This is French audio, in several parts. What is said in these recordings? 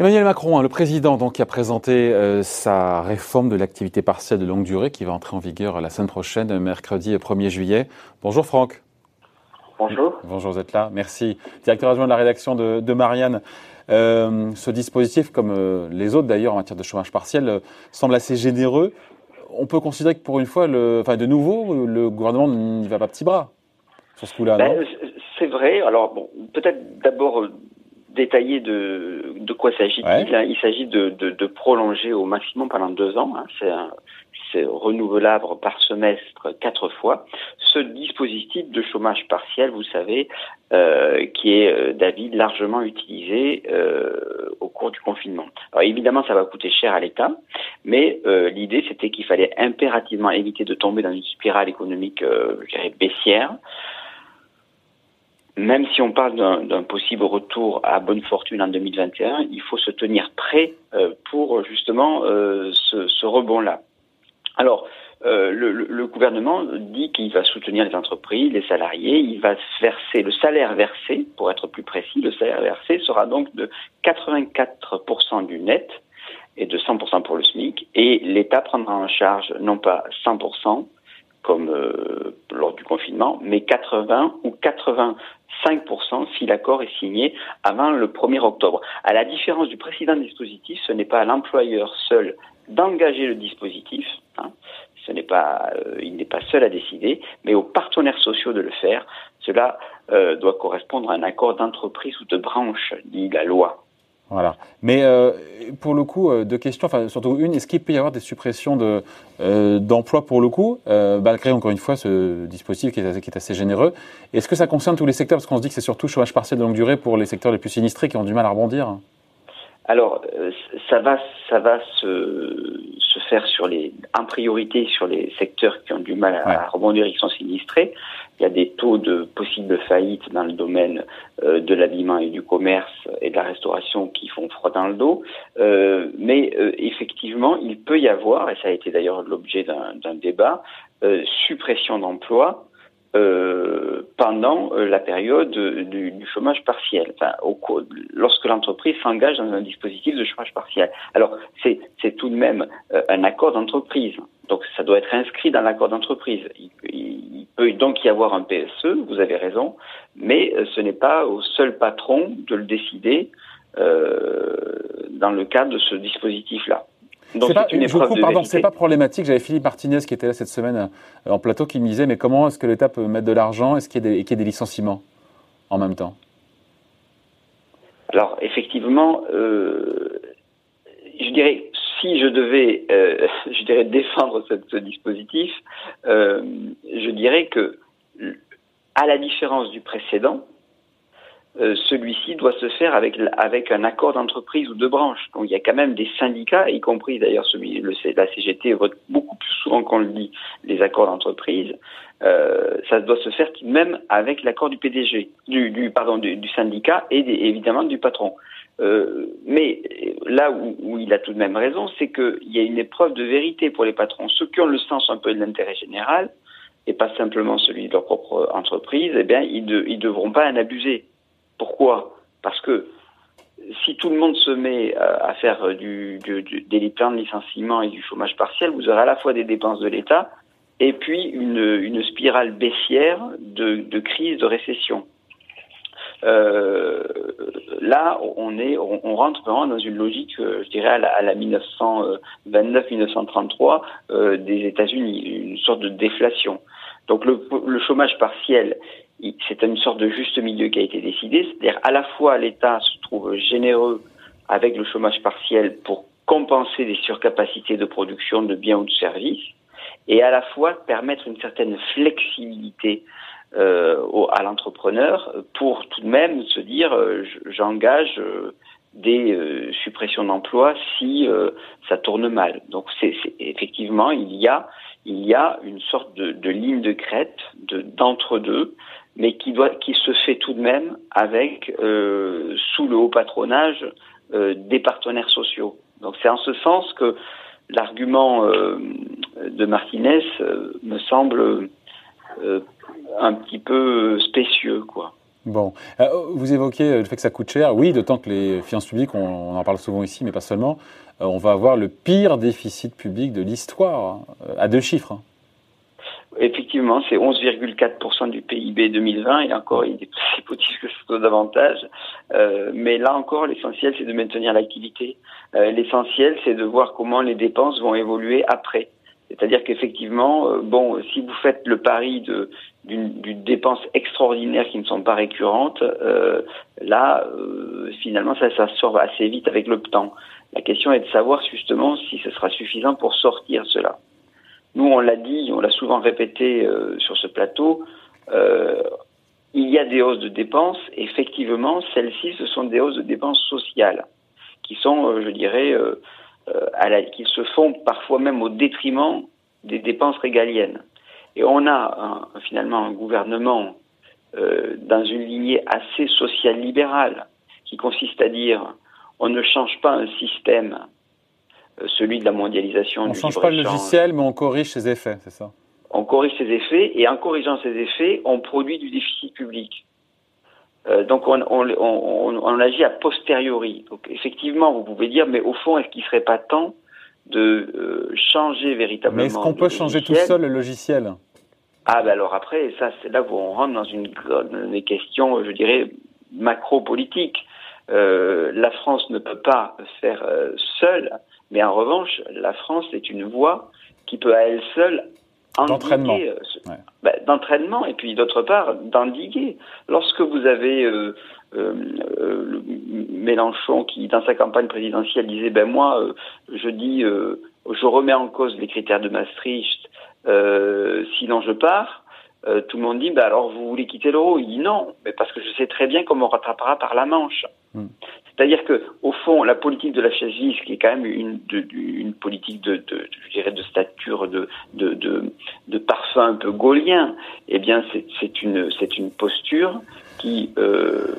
Emmanuel Macron, hein, le président, donc, a présenté euh, sa réforme de l'activité partielle de longue durée qui va entrer en vigueur la semaine prochaine, mercredi 1er juillet. Bonjour Franck. Bonjour. Bonjour, vous êtes là. Merci. Directeur adjoint de la rédaction de, Marianne. Euh, ce dispositif, comme euh, les autres d'ailleurs en matière de chômage partiel, semble assez généreux. On peut considérer que pour une fois, le, enfin de nouveau, le gouvernement n'y va pas petit bras sur ce coup-là. Ben, c'est vrai. Alors bon, peut-être d'abord détailler de, de quoi s'agit-il. Il s'agit de, de, de, prolonger au maximum pendant deux ans. Hein. C'est renouvelable par semestre quatre fois. Ce dispositif de chômage partiel, vous savez, euh, qui est euh, d'avis largement utilisé euh, au cours du confinement. Alors évidemment, ça va coûter cher à l'État, mais euh, l'idée c'était qu'il fallait impérativement éviter de tomber dans une spirale économique, euh, je dirais, baissière même si on parle d'un possible retour à bonne fortune en 2021, il faut se tenir prêt euh, pour justement euh, ce, rebond-là. Alors, euh, le, le, gouvernement dit qu'il va soutenir les entreprises, les salariés, il va verser le salaire versé, pour être plus précis, le salaire versé sera donc de 84% du net et de 100% pour le SMIC, et l'État prendra en charge non pas 100%, comme euh, lors du confinement, mais 80 ou 85% si l'accord est signé avant le 1er octobre. À la différence du précédent dispositif, ce n'est pas à l'employeur seul d'engager le dispositif. Hein, ce n'est pas, euh, il n'est pas seul à décider, mais aux partenaires sociaux de le faire. Cela euh, doit correspondre à un accord d'entreprise ou de branche, dit la loi. Voilà. Mais euh, pour le coup, euh, deux questions, enfin surtout une, est-ce qu'il peut y avoir des suppressions de, euh, d'emplois pour le coup, euh, malgré encore une fois ce dispositif qui est, qui est assez généreux? Est-ce que ça concerne tous les secteurs? Parce qu'on se dit que c'est surtout chômage partiel de longue durée pour les secteurs les plus sinistrés qui ont du mal à rebondir. Alors, euh, ça va, ça va se, se faire sur les, en priorité sur les secteurs qui ont du mal à, rebondir et qui sont sinistrés. Il y a des taux de possibles faillites dans le domaine euh, de l'habillement et du commerce et de la restauration qui font froid dans le dos. Euh, mais euh, effectivement, il peut y avoir, et ça a été d'ailleurs l'objet d'un débat, suppression d'emplois euh, pendant euh, la période du, du chômage partiel, enfin, au, lorsque l'entreprise s'engage dans un dispositif de chômage partiel. Alors, c'est, c'est tout de même euh, un accord d'entreprise, donc ça doit être inscrit dans l'accord d'entreprise. Il, il, peut donc y avoir un PSE, vous avez raison, mais ce n'est pas au seul patron de le décider dans le cadre de ce dispositif-là. C'est pas, je pardon, c'est pas problématique. J'avais Philippe Martinez qui était là cette semaine euh, en plateau qui me disait mais comment est-ce que l'État peut mettre de l'argent? Est-ce qu'il y, y, a des licenciements en même temps? Alors effectivement, euh, je dirais si je devais, euh, je dirais défendre ce, dispositif, euh, je dirais que à la différence du précédent, euh, celui-ci doit se faire avec, avec un accord d'entreprise ou de branche. Donc il y a quand même des syndicats, y compris d'ailleurs celui la CGT vote beaucoup plus souvent qu'on le dit les accords d'entreprise. Euh, ça doit se faire même avec l'accord du PDG, du, pardon du, syndicat et évidemment du patron. Euh, mais là où, il a tout de même raison, c'est qu'il y a une épreuve de vérité pour les patrons. Ceux qui ont le sens un peu de l'intérêt général, et pas simplement celui de leur propre entreprise, eh bien, ils ne devront pas en abuser. Pourquoi? Parce que si tout le monde se met à faire du, du, du, des plans de licenciement et du chômage partiel, vous aurez à la fois des dépenses de l'État et puis une, spirale baissière de, crise, de récession. Euh, là, on est, on, rentre vraiment dans une logique, euh, je dirais, à la, la 1929-1933 euh, des États-Unis, une sorte de déflation. Donc le, chômage partiel, c'est une sorte de juste milieu qui a été décidé, c'est-à-dire à la fois l'État se trouve généreux avec le chômage partiel pour compenser des surcapacités de production de biens ou de services, et à la fois permettre une certaine flexibilité au, à l'entrepreneur pour tout de même se dire euh, j'engage euh, des euh, suppressions d'emplois si euh, ça tourne mal. Donc c'est effectivement il y a il y a une sorte de, de ligne de crête de d'entre deux mais qui, doit, qui se fait tout de même avec, euh, sous le haut patronage euh, des partenaires sociaux. Donc c'est en ce sens que l'argument euh, de Martinez euh, me semble un petit peu spécieux, quoi. Bon, vous évoquez le fait que ça coûte cher. Oui, d'autant que les finances publiques, on, en parle souvent ici, mais pas seulement. on va avoir le pire déficit public de l'histoire, à deux chiffres. Hein. Effectivement, c'est 11,4% du PIB 2020 et encore, il est positif que ce davantage. Euh, mais là encore, l'essentiel, c'est de maintenir l'activité. Euh, l'essentiel, c'est de voir comment les dépenses vont évoluer après. C'est-à-dire qu'effectivement, euh, bon, si vous faites le pari de d'une dépense extraordinaire qui ne sont pas récurrentes, euh, là, euh, finalement, ça, ça sort assez vite avec le temps. La question est de savoir justement si ce sera suffisant pour sortir cela. Nous, on l'a dit, on l'a souvent répété euh, sur ce plateau, euh, il y a des hausses de dépenses. Effectivement, celles-ci, ce sont des hausses de dépenses sociales qui sont, euh, je dirais, à la, qui se font parfois même au détriment des dépenses régaliennes. Et on a finalement un gouvernement dans une lignée assez social-libérale qui consiste à dire on ne change pas un système euh, celui de la mondialisation. On ne change pas le logiciel, mais on corrige ses effets, c'est ça? On corrige ses effets, et en corrigeant ses effets, on produit du déficit public. Euh, donc on, on, on, on, agit a posteriori. Donc effectivement, vous pouvez dire, mais au fond, est-ce qu'il ne serait pas temps de euh, changer véritablement Mais est-ce qu'on peut changer tout seul le logiciel? Ah ben alors après, ça c'est là où on rentre dans une des questions, je dirais, macro-politiques. Euh, la France ne peut pas faire seule mais en revanche, la France est une voie qui peut à elle seule d'entraînement, euh, bah, d'entraînement et puis d'autre part d'endiguer. Lorsque vous avez euh, euh, Mélenchon qui, dans sa campagne présidentielle, disait ben moi, je dis, je remets en cause les critères de Maastricht, sinon je pars. tout le monde dit, ben alors vous voulez quitter l'euro? Il dit non, mais parce que je sais très bien qu'on me rattrapera par la Manche. Hmm. C'est-à-dire que, au fond, la politique de la chaise qui est quand même une, politique de, je dirais, de stature, de, parfum un peu gaulien, eh bien, c'est une, c'est une posture qui euh,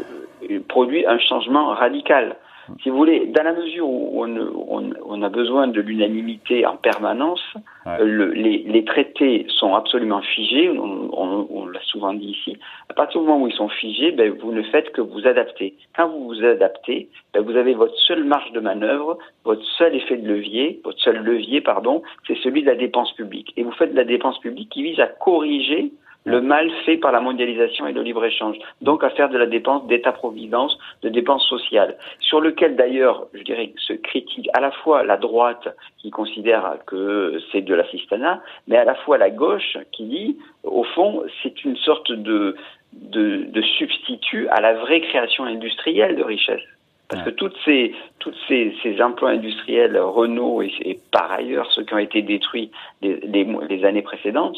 produit un changement radical si vous voulez, dans la mesure où on, a besoin de l'unanimité en permanence, euh, les, traités sont absolument figés, on, l'a souvent dit ici. À partir du moment où ils sont figés, ben, vous ne faites que vous adapter. Quand vous vous adaptez, ben, vous avez votre seule marge de manœuvre, votre seul effet de levier, votre seul levier, pardon, c'est celui de la dépense publique. Et vous faites de la dépense publique qui vise à corriger le mal fait par la mondialisation et le libre-échange, donc à faire de la dépense d'État-providence, de dépenses sociales, sur lequel d'ailleurs, je dirais, se critique à la fois la droite qui considère que c'est de l'assistanat, mais à la fois la gauche qui dit, au fond, c'est une sorte de, de, de substitut à la vraie création industrielle de richesse. Parce que toutes ces, toutes ces, ces emplois industriels, Renault et, par ailleurs ceux qui ont été détruits les, les, années précédentes,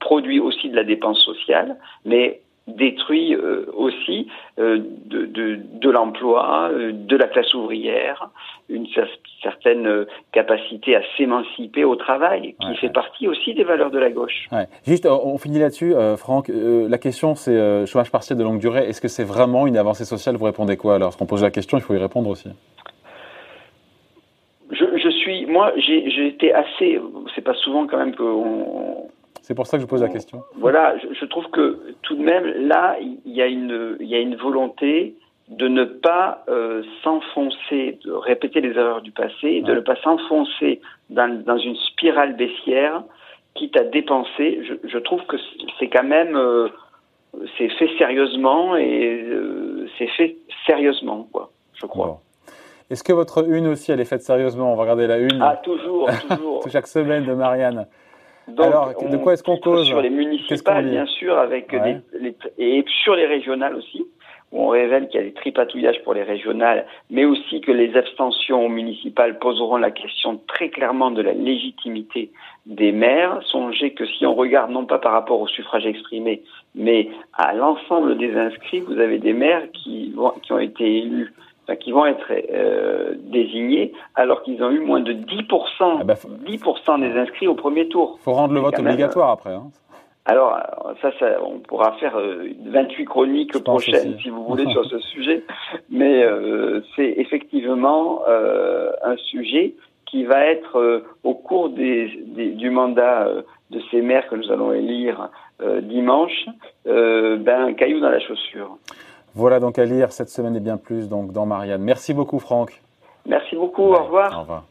produit aussi de la dépense sociale, mais détruit euh, aussi euh, de, de, de l'emploi, euh, de la classe ouvrière, une certaine capacité à s'émanciper au travail, qui fait partie aussi des valeurs de la gauche. Ouais. Juste, on finit là-dessus, Franck. la question, c'est chômage partiel de longue durée. Est-ce que c'est vraiment une avancée sociale? Vous répondez quoi Alors, lorsqu'on pose la question, il faut y répondre aussi. Je, je suis, moi, j'ai été assez. C'est pas souvent quand même qu'on c'est pour ça que je pose la question. Voilà, je, trouve que tout de même, là, il y a une, il y a une volonté de ne pas euh, s'enfoncer, de répéter les erreurs du passé, de ne pas s'enfoncer dans, dans, une spirale baissière, quitte à dépenser. Je, je trouve que c'est quand même, euh, c'est fait sérieusement et euh, c'est fait sérieusement, quoi, je crois. Est-ce que votre une aussi, elle est faite sérieusement? On va regarder la une. Ah, toujours, toujours. Chaque semaine de Marianne. Alors, de quoi est-ce qu'on cause Sur les municipales, bien sûr, avec les, et sur les régionales aussi, où on révèle qu'il y a des tripatouillages pour les régionales, mais aussi que les abstentions municipales poseront la question très clairement de la légitimité des maires. Songez que si on regarde non pas par rapport au suffrage exprimé, mais à l'ensemble des inscrits, vous avez des maires qui ont été élus qui vont être euh, désignés alors qu'ils ont eu moins de 10%, 10 ah bah, des inscrits au premier tour. Il faut rendre le vote obligatoire après. Hein. Alors, ça, ça, on pourra faire 28 euh, chroniques prochaines, si vous voulez, sur ce sujet. Mais euh, c'est effectivement un sujet qui va être, au cours des, du mandat de ces maires que nous allons élire dimanche, ben, un caillou dans la chaussure. Voilà donc à lire cette semaine et bien plus donc dans Marianne. Merci beaucoup Franck. Merci beaucoup, au revoir. Au revoir.